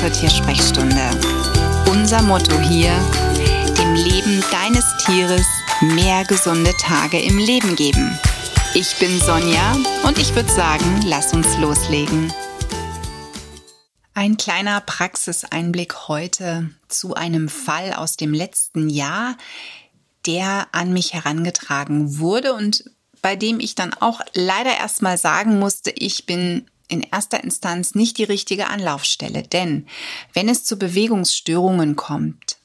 zur Tiersprechstunde. Unser Motto hier, dem Leben deines Tieres mehr gesunde Tage im Leben geben. Ich bin Sonja und ich würde sagen, lass uns loslegen. Ein kleiner Praxiseinblick heute zu einem Fall aus dem letzten Jahr, der an mich herangetragen wurde und bei dem ich dann auch leider erstmal sagen musste, ich bin in erster Instanz nicht die richtige Anlaufstelle. Denn wenn es zu Bewegungsstörungen kommt,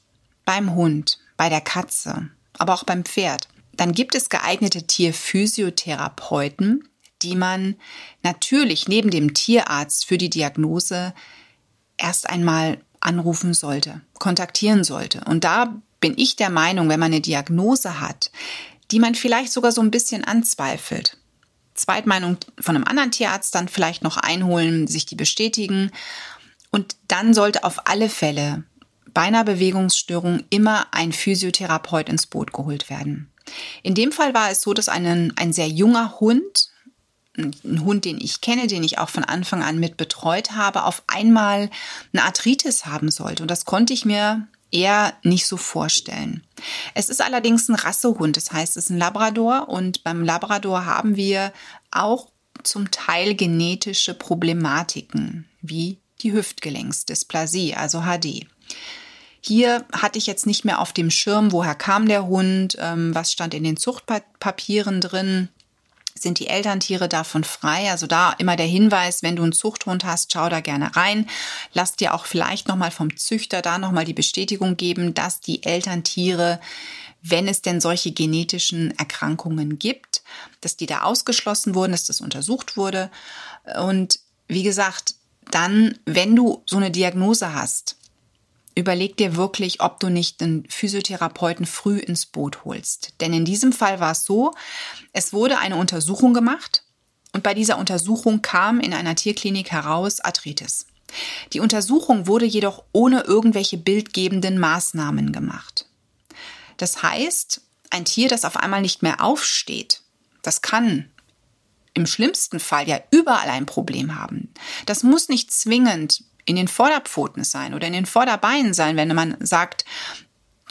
beim Hund, bei der Katze, aber auch beim Pferd, dann gibt es geeignete Tierphysiotherapeuten, die man natürlich neben dem Tierarzt für die Diagnose erst einmal anrufen sollte, kontaktieren sollte. Und da bin ich der Meinung, wenn man eine Diagnose hat, die man vielleicht sogar so ein bisschen anzweifelt, Zweitmeinung von einem anderen Tierarzt dann vielleicht noch einholen, sich die bestätigen. Und dann sollte auf alle Fälle bei einer Bewegungsstörung immer ein Physiotherapeut ins Boot geholt werden. In dem Fall war es so, dass einen, ein sehr junger Hund, ein Hund, den ich kenne, den ich auch von Anfang an mit betreut habe, auf einmal eine Arthritis haben sollte. Und das konnte ich mir eher nicht so vorstellen. Es ist allerdings ein Rassehund, das heißt, es ist ein Labrador und beim Labrador haben wir auch zum Teil genetische Problematiken wie die Hüftgelenksdysplasie, also HD. Hier hatte ich jetzt nicht mehr auf dem Schirm, woher kam der Hund, ähm, was stand in den Zuchtpapieren drin sind die Elterntiere davon frei. Also da immer der Hinweis, wenn du einen Zuchthund hast, schau da gerne rein. Lass dir auch vielleicht nochmal vom Züchter da nochmal die Bestätigung geben, dass die Elterntiere, wenn es denn solche genetischen Erkrankungen gibt, dass die da ausgeschlossen wurden, dass das untersucht wurde. Und wie gesagt, dann, wenn du so eine Diagnose hast, überleg dir wirklich, ob du nicht einen Physiotherapeuten früh ins Boot holst. Denn in diesem Fall war es so, es wurde eine Untersuchung gemacht und bei dieser Untersuchung kam in einer Tierklinik heraus Arthritis. Die Untersuchung wurde jedoch ohne irgendwelche bildgebenden Maßnahmen gemacht. Das heißt, ein Tier, das auf einmal nicht mehr aufsteht, das kann im schlimmsten Fall ja überall ein Problem haben. Das muss nicht zwingend in den Vorderpfoten sein oder in den Vorderbeinen sein, wenn man sagt,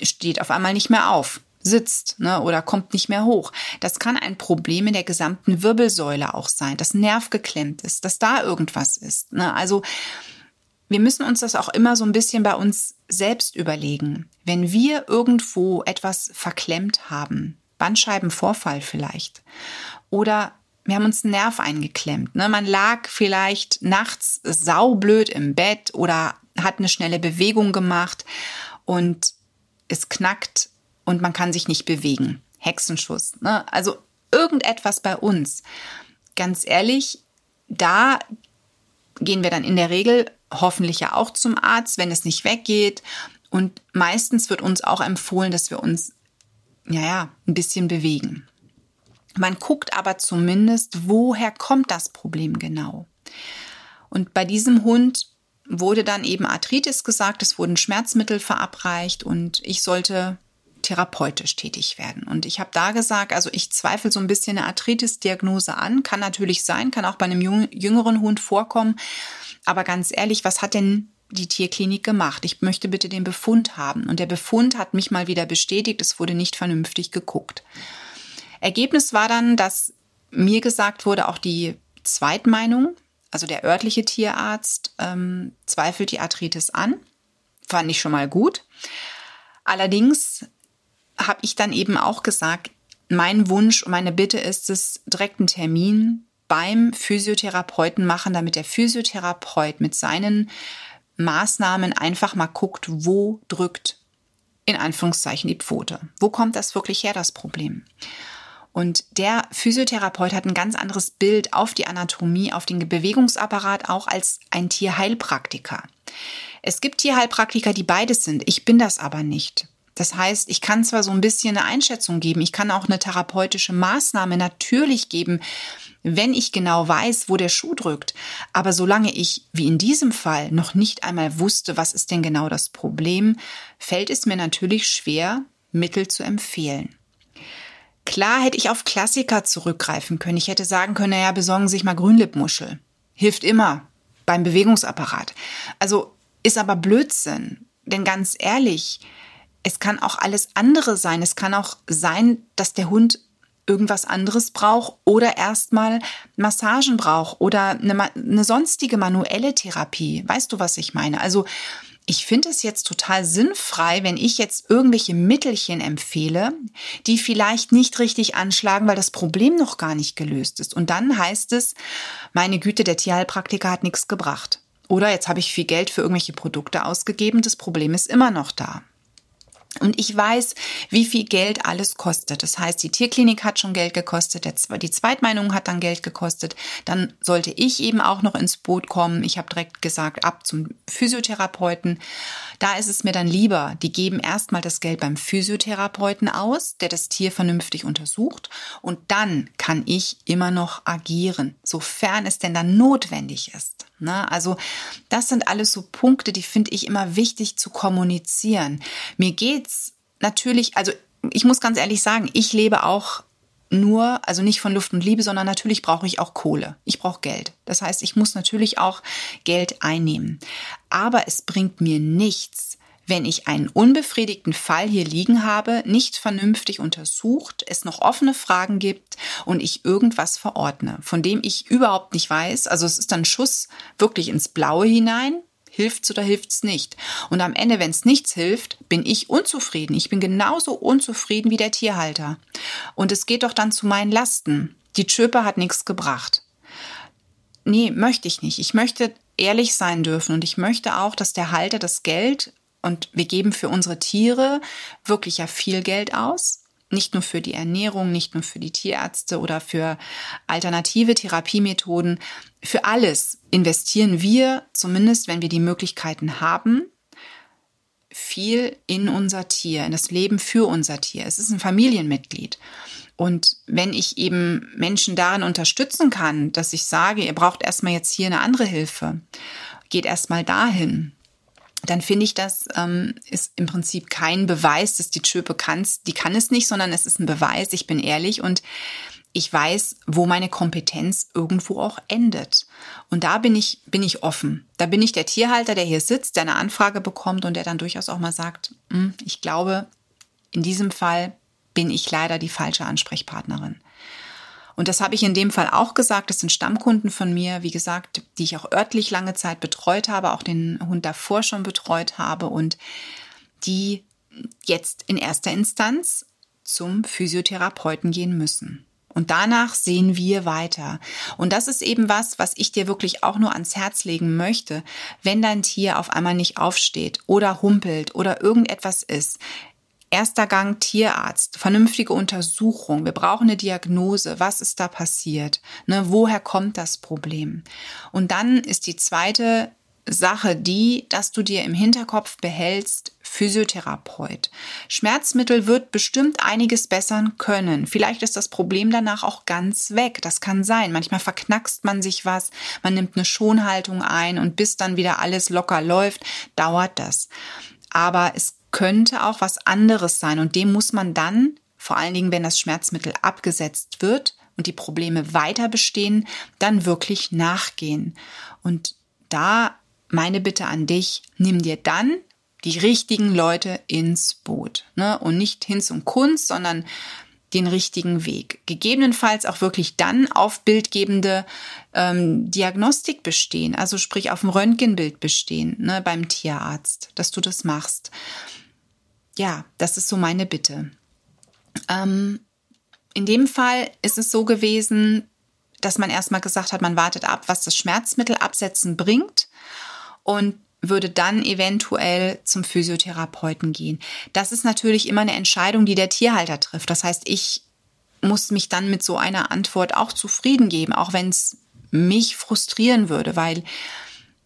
steht auf einmal nicht mehr auf, sitzt ne, oder kommt nicht mehr hoch. Das kann ein Problem in der gesamten Wirbelsäule auch sein, dass Nerv geklemmt ist, dass da irgendwas ist. Ne? Also wir müssen uns das auch immer so ein bisschen bei uns selbst überlegen. Wenn wir irgendwo etwas verklemmt haben, Bandscheibenvorfall vielleicht, oder wir haben uns einen Nerv eingeklemmt. Ne? Man lag vielleicht nachts saublöd im Bett oder hat eine schnelle Bewegung gemacht und es knackt und man kann sich nicht bewegen. Hexenschuss. Ne? Also irgendetwas bei uns. Ganz ehrlich, da gehen wir dann in der Regel hoffentlich ja auch zum Arzt, wenn es nicht weggeht. Und meistens wird uns auch empfohlen, dass wir uns, ja, ja, ein bisschen bewegen. Man guckt aber zumindest, woher kommt das Problem genau. Und bei diesem Hund wurde dann eben Arthritis gesagt, es wurden Schmerzmittel verabreicht und ich sollte therapeutisch tätig werden. Und ich habe da gesagt, also ich zweifle so ein bisschen eine Arthritis-Diagnose an. Kann natürlich sein, kann auch bei einem jüngeren Hund vorkommen. Aber ganz ehrlich, was hat denn die Tierklinik gemacht? Ich möchte bitte den Befund haben. Und der Befund hat mich mal wieder bestätigt, es wurde nicht vernünftig geguckt. Ergebnis war dann, dass mir gesagt wurde, auch die Zweitmeinung, also der örtliche Tierarzt, ähm, zweifelt die Arthritis an. Fand ich schon mal gut. Allerdings habe ich dann eben auch gesagt, mein Wunsch und meine Bitte ist es, direkt einen Termin beim Physiotherapeuten machen, damit der Physiotherapeut mit seinen Maßnahmen einfach mal guckt, wo drückt in Anführungszeichen die Pfote. Wo kommt das wirklich her, das Problem? Und der Physiotherapeut hat ein ganz anderes Bild auf die Anatomie, auf den Bewegungsapparat auch als ein Tierheilpraktiker. Es gibt Tierheilpraktiker, die beides sind. Ich bin das aber nicht. Das heißt, ich kann zwar so ein bisschen eine Einschätzung geben, ich kann auch eine therapeutische Maßnahme natürlich geben, wenn ich genau weiß, wo der Schuh drückt. Aber solange ich, wie in diesem Fall, noch nicht einmal wusste, was ist denn genau das Problem, fällt es mir natürlich schwer, Mittel zu empfehlen. Klar hätte ich auf Klassiker zurückgreifen können. Ich hätte sagen können, naja, besorgen Sie sich mal Grünlippmuschel. Hilft immer beim Bewegungsapparat. Also ist aber Blödsinn. Denn ganz ehrlich, es kann auch alles andere sein. Es kann auch sein, dass der Hund irgendwas anderes braucht oder erstmal Massagen braucht oder eine, eine sonstige manuelle Therapie. Weißt du, was ich meine? Also ich finde es jetzt total sinnfrei, wenn ich jetzt irgendwelche Mittelchen empfehle, die vielleicht nicht richtig anschlagen, weil das Problem noch gar nicht gelöst ist. Und dann heißt es, meine Güte, der Tierheilpraktiker hat nichts gebracht. Oder jetzt habe ich viel Geld für irgendwelche Produkte ausgegeben, das Problem ist immer noch da. Und ich weiß, wie viel Geld alles kostet. Das heißt, die Tierklinik hat schon Geld gekostet, die Zweitmeinung hat dann Geld gekostet. Dann sollte ich eben auch noch ins Boot kommen. Ich habe direkt gesagt, ab zum Physiotherapeuten. Da ist es mir dann lieber, die geben erstmal das Geld beim Physiotherapeuten aus, der das Tier vernünftig untersucht. Und dann kann ich immer noch agieren, sofern es denn dann notwendig ist. Ne? Also das sind alles so Punkte, die finde ich immer wichtig zu kommunizieren. Mir geht's natürlich, also ich muss ganz ehrlich sagen, ich lebe auch nur, also nicht von Luft und Liebe, sondern natürlich brauche ich auch Kohle. Ich brauche Geld. Das heißt, ich muss natürlich auch Geld einnehmen. Aber es bringt mir nichts, wenn ich einen unbefriedigten Fall hier liegen habe, nicht vernünftig untersucht, es noch offene Fragen gibt und ich irgendwas verordne, von dem ich überhaupt nicht weiß. Also es ist dann Schuss wirklich ins Blaue hinein. Hilft's oder hilft's nicht? Und am Ende, wenn es nichts hilft, bin ich unzufrieden. Ich bin genauso unzufrieden wie der Tierhalter. Und es geht doch dann zu meinen Lasten. Die Chöpe hat nichts gebracht. Nee, möchte ich nicht. Ich möchte ehrlich sein dürfen und ich möchte auch, dass der Halter das Geld und wir geben für unsere Tiere wirklich ja viel Geld aus. Nicht nur für die Ernährung, nicht nur für die Tierärzte oder für alternative Therapiemethoden. Für alles investieren wir, zumindest wenn wir die Möglichkeiten haben, viel in unser Tier, in das Leben für unser Tier. Es ist ein Familienmitglied. Und wenn ich eben Menschen darin unterstützen kann, dass ich sage, ihr braucht erstmal jetzt hier eine andere Hilfe, geht erstmal dahin, dann finde ich, das ähm, ist im Prinzip kein Beweis, dass die Schöpe kann, die kann es nicht, sondern es ist ein Beweis, ich bin ehrlich und ich weiß, wo meine Kompetenz irgendwo auch endet. Und da bin ich, bin ich offen. Da bin ich der Tierhalter, der hier sitzt, der eine Anfrage bekommt und der dann durchaus auch mal sagt, hm, ich glaube, in diesem Fall bin ich leider die falsche Ansprechpartnerin. Und das habe ich in dem Fall auch gesagt. Das sind Stammkunden von mir, wie gesagt, die ich auch örtlich lange Zeit betreut habe, auch den Hund davor schon betreut habe und die jetzt in erster Instanz zum Physiotherapeuten gehen müssen. Und danach sehen wir weiter. Und das ist eben was, was ich dir wirklich auch nur ans Herz legen möchte. Wenn dein Tier auf einmal nicht aufsteht oder humpelt oder irgendetwas ist, Erster Gang Tierarzt, vernünftige Untersuchung. Wir brauchen eine Diagnose. Was ist da passiert? Ne, woher kommt das Problem? Und dann ist die zweite Sache die, dass du dir im Hinterkopf behältst, Physiotherapeut. Schmerzmittel wird bestimmt einiges bessern können. Vielleicht ist das Problem danach auch ganz weg. Das kann sein. Manchmal verknackst man sich was, man nimmt eine Schonhaltung ein und bis dann wieder alles locker läuft, dauert das. Aber es könnte auch was anderes sein und dem muss man dann, vor allen Dingen wenn das Schmerzmittel abgesetzt wird und die Probleme weiter bestehen, dann wirklich nachgehen. Und da meine Bitte an dich, nimm dir dann die richtigen Leute ins Boot. Ne? Und nicht Hinz und Kunst, sondern den richtigen Weg. Gegebenenfalls auch wirklich dann auf bildgebende ähm, Diagnostik bestehen, also sprich auf dem Röntgenbild bestehen ne, beim Tierarzt, dass du das machst. Ja, das ist so meine Bitte. Ähm, in dem Fall ist es so gewesen, dass man erstmal gesagt hat, man wartet ab, was das Schmerzmittel absetzen bringt und würde dann eventuell zum Physiotherapeuten gehen. Das ist natürlich immer eine Entscheidung, die der Tierhalter trifft. Das heißt, ich muss mich dann mit so einer Antwort auch zufrieden geben, auch wenn es mich frustrieren würde, weil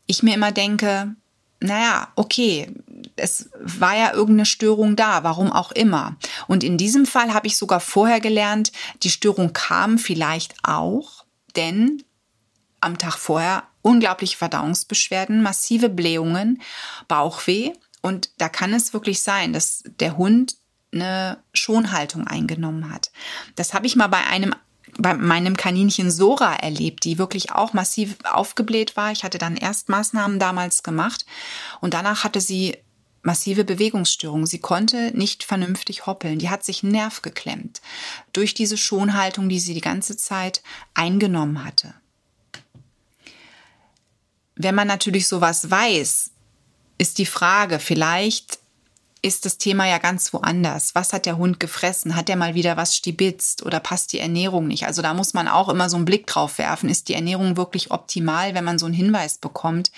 ich mir immer denke, naja, okay, es war ja irgendeine Störung da, warum auch immer. Und in diesem Fall habe ich sogar vorher gelernt, die Störung kam vielleicht auch, denn am Tag vorher unglaubliche Verdauungsbeschwerden, massive Blähungen, Bauchweh. Und da kann es wirklich sein, dass der Hund eine Schonhaltung eingenommen hat. Das habe ich mal bei einem bei meinem Kaninchen Sora erlebt, die wirklich auch massiv aufgebläht war. Ich hatte dann erst Maßnahmen damals gemacht und danach hatte sie massive Bewegungsstörungen. Sie konnte nicht vernünftig hoppeln. Die hat sich Nerv geklemmt durch diese Schonhaltung, die sie die ganze Zeit eingenommen hatte. Wenn man natürlich sowas weiß, ist die Frage, vielleicht ist das Thema ja ganz woanders. Was hat der Hund gefressen? Hat er mal wieder was stibitzt oder passt die Ernährung nicht? Also da muss man auch immer so einen Blick drauf werfen. Ist die Ernährung wirklich optimal, wenn man so einen Hinweis bekommt?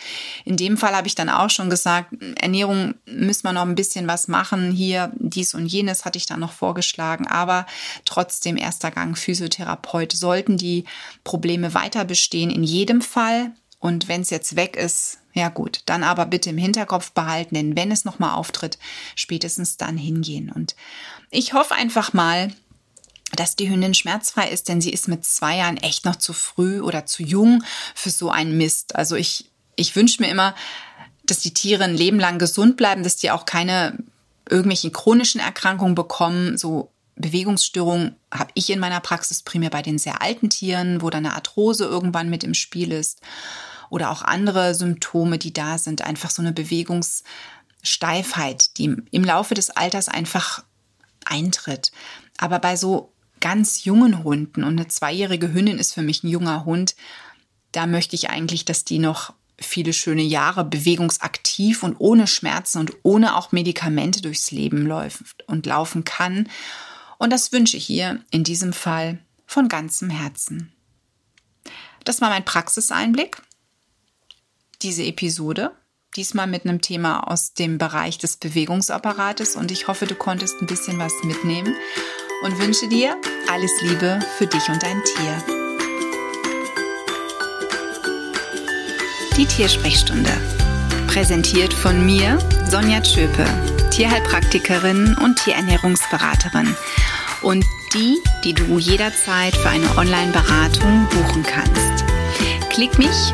In dem Fall habe ich dann auch schon gesagt, Ernährung müssen wir noch ein bisschen was machen. Hier dies und jenes hatte ich dann noch vorgeschlagen. Aber trotzdem erster Gang Physiotherapeut. Sollten die Probleme weiter bestehen? In jedem Fall. Und wenn es jetzt weg ist, ja gut, dann aber bitte im Hinterkopf behalten, denn wenn es nochmal auftritt, spätestens dann hingehen. Und ich hoffe einfach mal, dass die Hündin schmerzfrei ist, denn sie ist mit zwei Jahren echt noch zu früh oder zu jung für so einen Mist. Also ich, ich wünsche mir immer, dass die Tiere ein Leben lang gesund bleiben, dass die auch keine irgendwelchen chronischen Erkrankungen bekommen, so Bewegungsstörungen habe ich in meiner Praxis primär bei den sehr alten Tieren, wo dann eine Arthrose irgendwann mit im Spiel ist oder auch andere Symptome, die da sind, einfach so eine Bewegungssteifheit, die im Laufe des Alters einfach eintritt. Aber bei so ganz jungen Hunden und eine zweijährige Hündin ist für mich ein junger Hund, da möchte ich eigentlich, dass die noch viele schöne Jahre bewegungsaktiv und ohne Schmerzen und ohne auch Medikamente durchs Leben läuft und laufen kann. Und das wünsche ich ihr in diesem Fall von ganzem Herzen. Das war mein Praxiseinblick diese Episode. Diesmal mit einem Thema aus dem Bereich des Bewegungsapparates und ich hoffe, du konntest ein bisschen was mitnehmen und wünsche dir alles Liebe für dich und dein Tier. Die Tiersprechstunde. Präsentiert von mir, Sonja Tschöpe, Tierheilpraktikerin und Tierernährungsberaterin. Und die, die du jederzeit für eine Online-Beratung buchen kannst. Klick mich